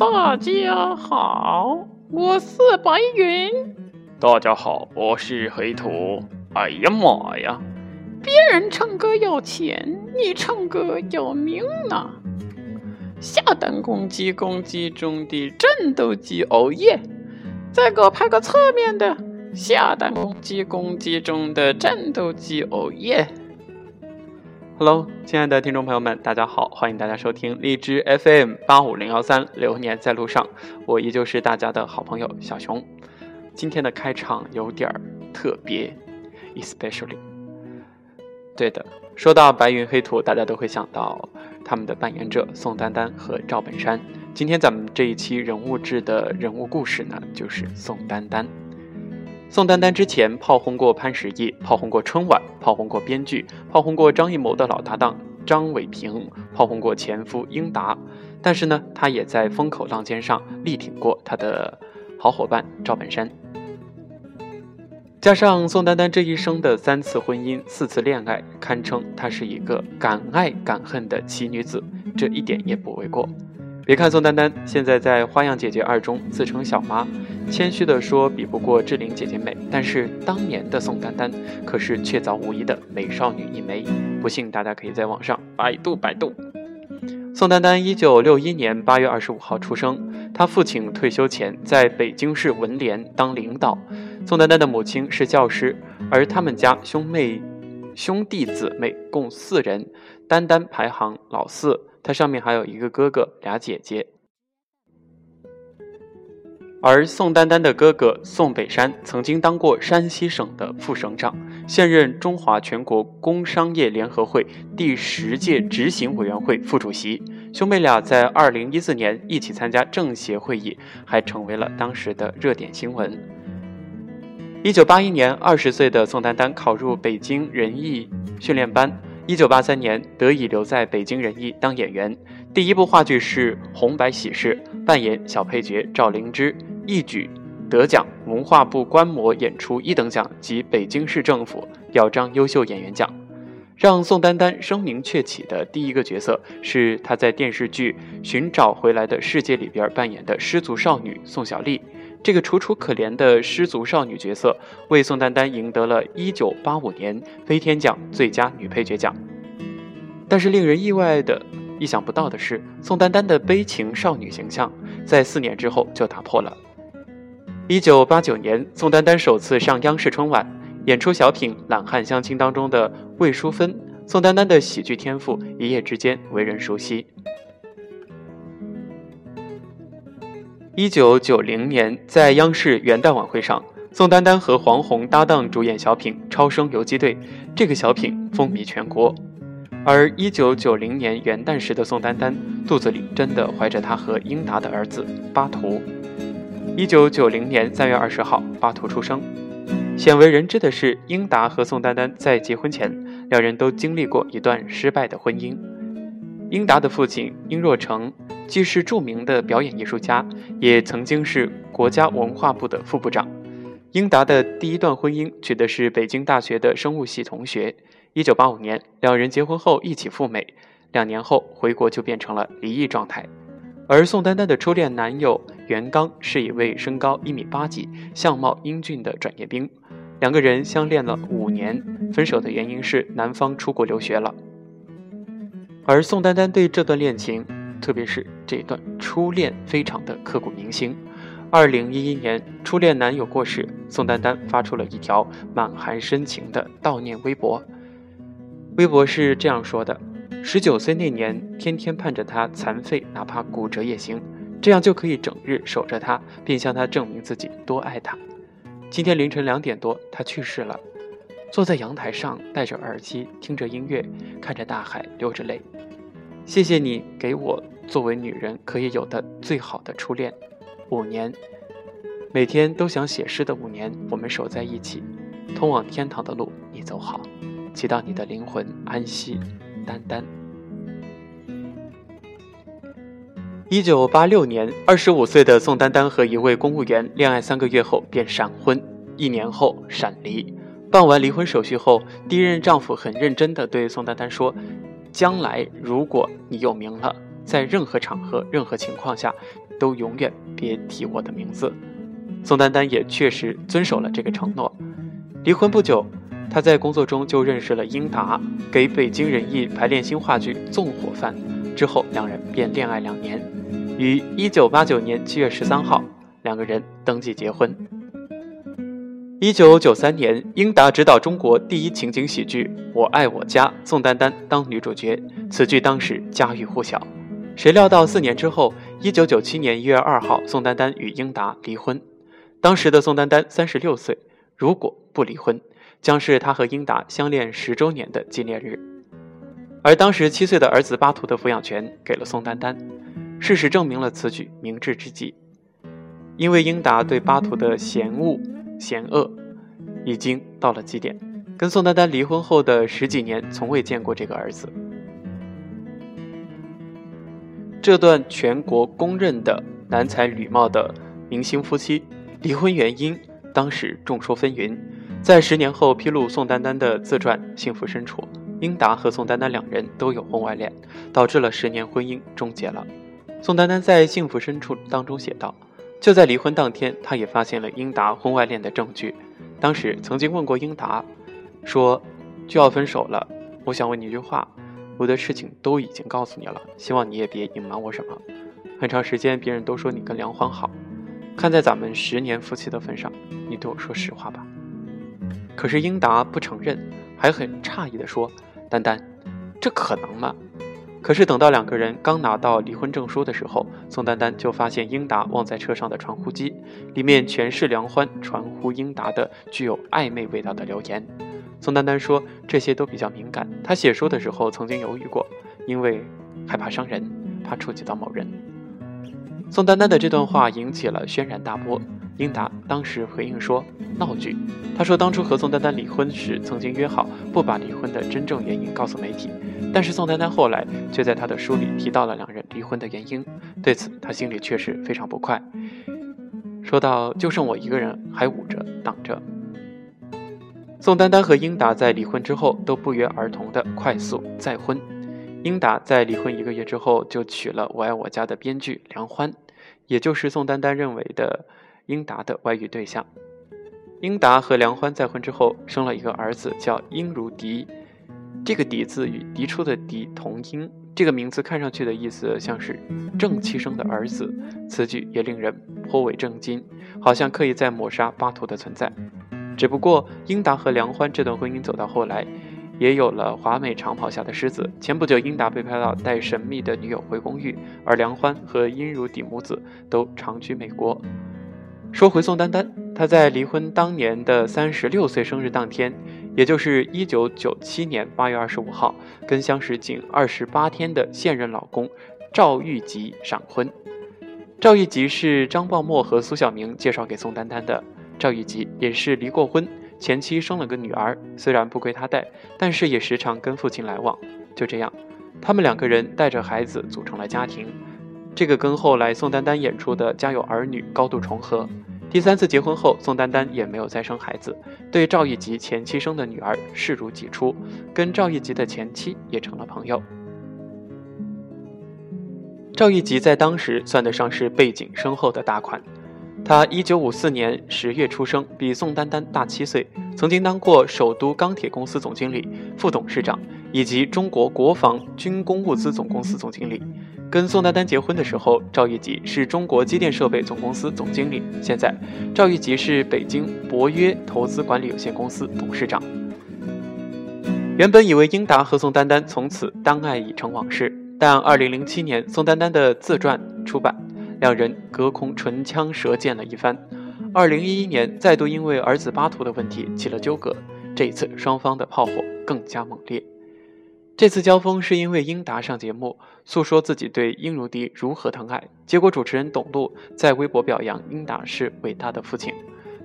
大家好，我是白云。大家好，我是黑土。哎呀妈呀！别人唱歌要钱，你唱歌要命呐！下蛋公鸡，公鸡中的战斗机，哦耶！再给我拍个侧面的下蛋公鸡，公鸡中的战斗机，哦耶！Hello，亲爱的听众朋友们，大家好，欢迎大家收听荔枝 FM 八五零幺三，流年在路上，我依旧是大家的好朋友小熊。今天的开场有点儿特别，especially。对的，说到白云黑土，大家都会想到他们的扮演者宋丹丹和赵本山。今天咱们这一期人物志的人物故事呢，就是宋丹丹。宋丹丹之前炮轰过潘石屹，炮轰过春晚，炮轰过编剧，炮轰过张艺谋的老搭档张伟平，炮轰过前夫英达。但是呢，她也在风口浪尖上力挺过她的好伙伴赵本山。加上宋丹丹这一生的三次婚姻、四次恋爱，堪称她是一个敢爱敢恨的奇女子，这一点也不为过。别看宋丹丹现在在《花样姐姐二》中自称小妈，谦虚地说比不过志玲姐姐美，但是当年的宋丹丹可是确凿无疑的美少女一枚。不信大家可以在网上百度百度。宋丹丹一九六一年八月二十五号出生，她父亲退休前在北京市文联当领导，宋丹丹的母亲是教师，而他们家兄妹兄弟姊妹共四人，丹丹排行老四。他上面还有一个哥哥，俩姐姐。而宋丹丹的哥哥宋北山曾经当过山西省的副省长，现任中华全国工商业联合会第十届执行委员会副主席。兄妹俩在二零一四年一起参加政协会议，还成为了当时的热点新闻。一九八一年，二十岁的宋丹丹考入北京人艺训练班。一九八三年，得以留在北京人艺当演员。第一部话剧是《红白喜事》，扮演小配角赵灵芝，一举得奖文化部观摩演出一等奖及北京市政府表彰优秀演员奖。让宋丹丹声名鹊起的第一个角色，是她在电视剧《寻找回来的世界》里边扮演的失足少女宋小丽。这个楚楚可怜的失足少女角色，为宋丹丹赢得了一九八五年飞天奖最佳女配角奖。但是令人意外的、意想不到的是，宋丹丹的悲情少女形象在四年之后就打破了。一九八九年，宋丹丹首次上央视春晚，演出小品《懒汉相亲》当中的魏淑芬。宋丹丹的喜剧天赋一夜之间为人熟悉。一九九零年，在央视元旦晚会上，宋丹丹和黄宏搭档主演小品《超生游击队》，这个小品风靡全国。而一九九零年元旦时的宋丹丹，肚子里真的怀着他和英达的儿子巴图。一九九零年三月二十号，巴图出生。鲜为人知的是，英达和宋丹丹在结婚前，两人都经历过一段失败的婚姻。英达的父亲殷若成。既是著名的表演艺术家，也曾经是国家文化部的副部长。英达的第一段婚姻娶的是北京大学的生物系同学。一九八五年，两人结婚后一起赴美，两年后回国就变成了离异状态。而宋丹丹的初恋男友袁刚是一位身高一米八几、相貌英俊的转业兵，两个人相恋了五年，分手的原因是男方出国留学了。而宋丹丹对这段恋情。特别是这段初恋，非常的刻骨铭心。二零一一年，初恋男友过世，宋丹丹发出了一条满含深情的悼念微博。微博是这样说的：“十九岁那年，天天盼着他残废，哪怕骨折也行，这样就可以整日守着他，并向他证明自己多爱他。今天凌晨两点多，他去世了。坐在阳台上，戴着耳机，听着音乐，看着大海，流着泪。”谢谢你给我作为女人可以有的最好的初恋，五年，每天都想写诗的五年，我们守在一起，通往天堂的路你走好，祈祷你的灵魂安息，丹丹。一九八六年，二十五岁的宋丹丹和一位公务员恋爱三个月后便闪婚，一年后闪离。办完离婚手续后，第一任丈夫很认真地对宋丹丹说。将来，如果你有名了，在任何场合、任何情况下，都永远别提我的名字。宋丹丹也确实遵守了这个承诺。离婚不久，她在工作中就认识了英达，给北京人艺排练新话剧《纵火犯》。之后，两人便恋爱两年，于一九八九年七月十三号，两个人登记结婚。一九九三年，英达执导中国第一情景喜剧《我爱我家》，宋丹丹当女主角，此剧当时家喻户晓。谁料到四年之后，一九九七年一月二号，宋丹丹与英达离婚。当时的宋丹丹三十六岁，如果不离婚，将是她和英达相恋十周年的纪念日。而当时七岁的儿子巴图的抚养权给了宋丹丹，事实证明了此举明智之极。因为英达对巴图的嫌恶、嫌恶已经到了极点，跟宋丹丹离婚后的十几年，从未见过这个儿子。这段全国公认的男才女貌的明星夫妻。离婚原因当时众说纷纭，在十年后披露宋丹丹的自传《幸福深处》，英达和宋丹丹两人都有婚外恋，导致了十年婚姻终结了。宋丹丹在《幸福深处》当中写道：“就在离婚当天，她也发现了英达婚外恋的证据。当时曾经问过英达，说就要分手了，我想问你一句话，我的事情都已经告诉你了，希望你也别隐瞒我什么。很长时间，别人都说你跟梁欢好。”看在咱们十年夫妻的份上，你对我说实话吧。可是英达不承认，还很诧异地说：“丹丹，这可能吗？”可是等到两个人刚拿到离婚证书的时候，宋丹丹就发现英达忘在车上的传呼机里面全是梁欢传呼英达的具有暧昧味道的留言。宋丹丹说：“这些都比较敏感，她写书的时候曾经犹豫过，因为害怕伤人，怕触及到某人。”宋丹丹的这段话引起了轩然大波。英达当时回应说：“闹剧。”他说当初和宋丹丹离婚时，曾经约好不把离婚的真正原因告诉媒体，但是宋丹丹后来却在他的书里提到了两人离婚的原因。对此，他心里确实非常不快，说到：“就剩我一个人，还捂着挡着。”宋丹丹和英达在离婚之后都不约而同的快速再婚。英达在离婚一个月之后，就娶了《我爱我家》的编剧梁欢，也就是宋丹丹认为的英达的外遇对象。英达和梁欢再婚之后，生了一个儿子，叫英如迪。这个“迪”字与嫡出的“嫡”同音，这个名字看上去的意思像是正妻生的儿子。此举也令人颇为震惊，好像刻意在抹杀巴图的存在。只不过，英达和梁欢这段婚姻走到后来。也有了华美长袍下的狮子。前不久，英达被拍到带神秘的女友回公寓，而梁欢和殷如底母子都长居美国。说回宋丹丹，她在离婚当年的三十六岁生日当天，也就是一九九七年八月二十五号，跟相识仅二十八天的现任老公赵玉吉闪婚。赵玉吉是张茂默和苏小明介绍给宋丹丹的，赵玉吉也是离过婚。前妻生了个女儿，虽然不归他带，但是也时常跟父亲来往。就这样，他们两个人带着孩子组成了家庭。这个跟后来宋丹丹演出的《家有儿女》高度重合。第三次结婚后，宋丹丹也没有再生孩子，对赵一吉前妻生的女儿视如己出，跟赵一吉的前妻也成了朋友。赵一吉在当时算得上是背景深厚的大款。他一九五四年十月出生，比宋丹丹大七岁。曾经当过首都钢铁公司总经理、副董事长，以及中国国防军工物资总公司总经理。跟宋丹丹结婚的时候，赵玉吉是中国机电设备总公司总经理。现在，赵玉吉是北京博约投资管理有限公司董事长。原本以为英达和宋丹丹从此当爱已成往事，但二零零七年宋丹丹的自传出版。两人隔空唇枪舌剑了一番。二零一一年，再度因为儿子巴图的问题起了纠葛，这一次双方的炮火更加猛烈。这次交锋是因为英达上节目诉说自己对英如迪如何疼爱，结果主持人董路在微博表扬英达是伟大的父亲，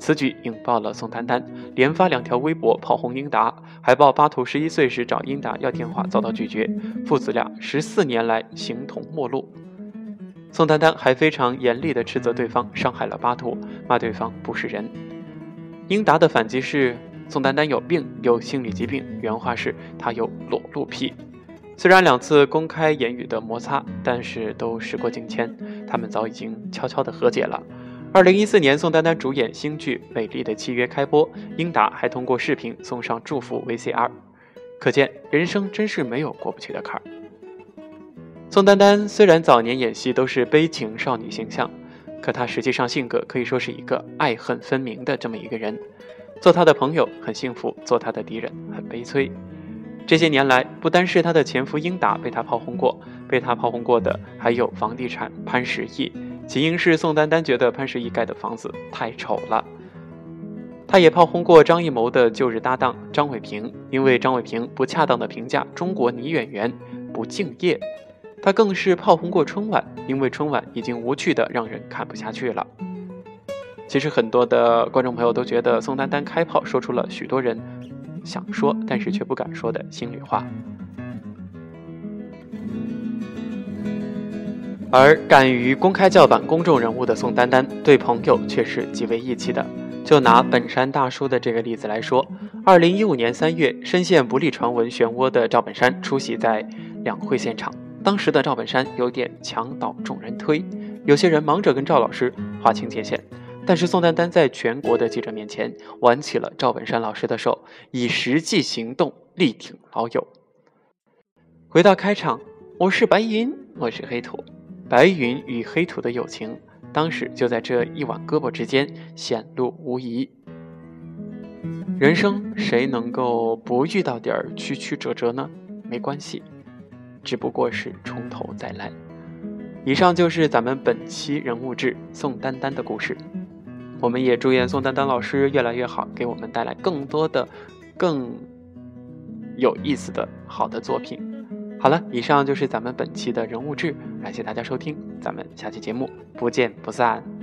此举引爆了宋丹丹，连发两条微博炮轰英达，还报巴图十一岁时找英达要电话遭到拒绝，父子俩十四年来形同陌路。宋丹丹还非常严厉地斥责对方伤害了巴图，骂对方不是人。英达的反击是宋丹丹有病，有心理疾病。原话是他有裸露癖。虽然两次公开言语的摩擦，但是都时过境迁。他们早已经悄悄的和解了。二零一四年，宋丹丹主演新剧《美丽的契约》开播，英达还通过视频送上祝福 VCR，可见人生真是没有过不去的坎儿。宋丹丹虽然早年演戏都是悲情少女形象，可她实际上性格可以说是一个爱恨分明的这么一个人。做她的朋友很幸福，做她的敌人很悲催。这些年来，不单是她的前夫英达被她炮轰过，被她炮轰过的还有房地产潘石屹。起因是宋丹丹觉得潘石屹盖的房子太丑了。她也炮轰过张艺谋的旧日搭档张伟平，因为张伟平不恰当的评价中国女演员不敬业。他更是炮轰过春晚，因为春晚已经无趣的让人看不下去了。其实很多的观众朋友都觉得宋丹丹开炮说出了许多人想说但是却不敢说的心里话，而敢于公开叫板公众人物的宋丹丹对朋友却是极为义气的。就拿本山大叔的这个例子来说，二零一五年三月，深陷不利传闻漩涡的赵本山出席在两会现场。当时的赵本山有点墙倒众人推，有些人忙着跟赵老师划清界限，但是宋丹丹在全国的记者面前挽起了赵本山老师的手，以实际行动力挺老友。回到开场，我是白云，我是黑土，白云与黑土的友情，当时就在这一挽胳膊之间显露无遗。人生谁能够不遇到点曲曲折折呢？没关系。只不过是从头再来。以上就是咱们本期人物志宋丹丹的故事。我们也祝愿宋丹丹老师越来越好，给我们带来更多的、更有意思的好的作品。好了，以上就是咱们本期的人物志，感谢大家收听，咱们下期节目不见不散。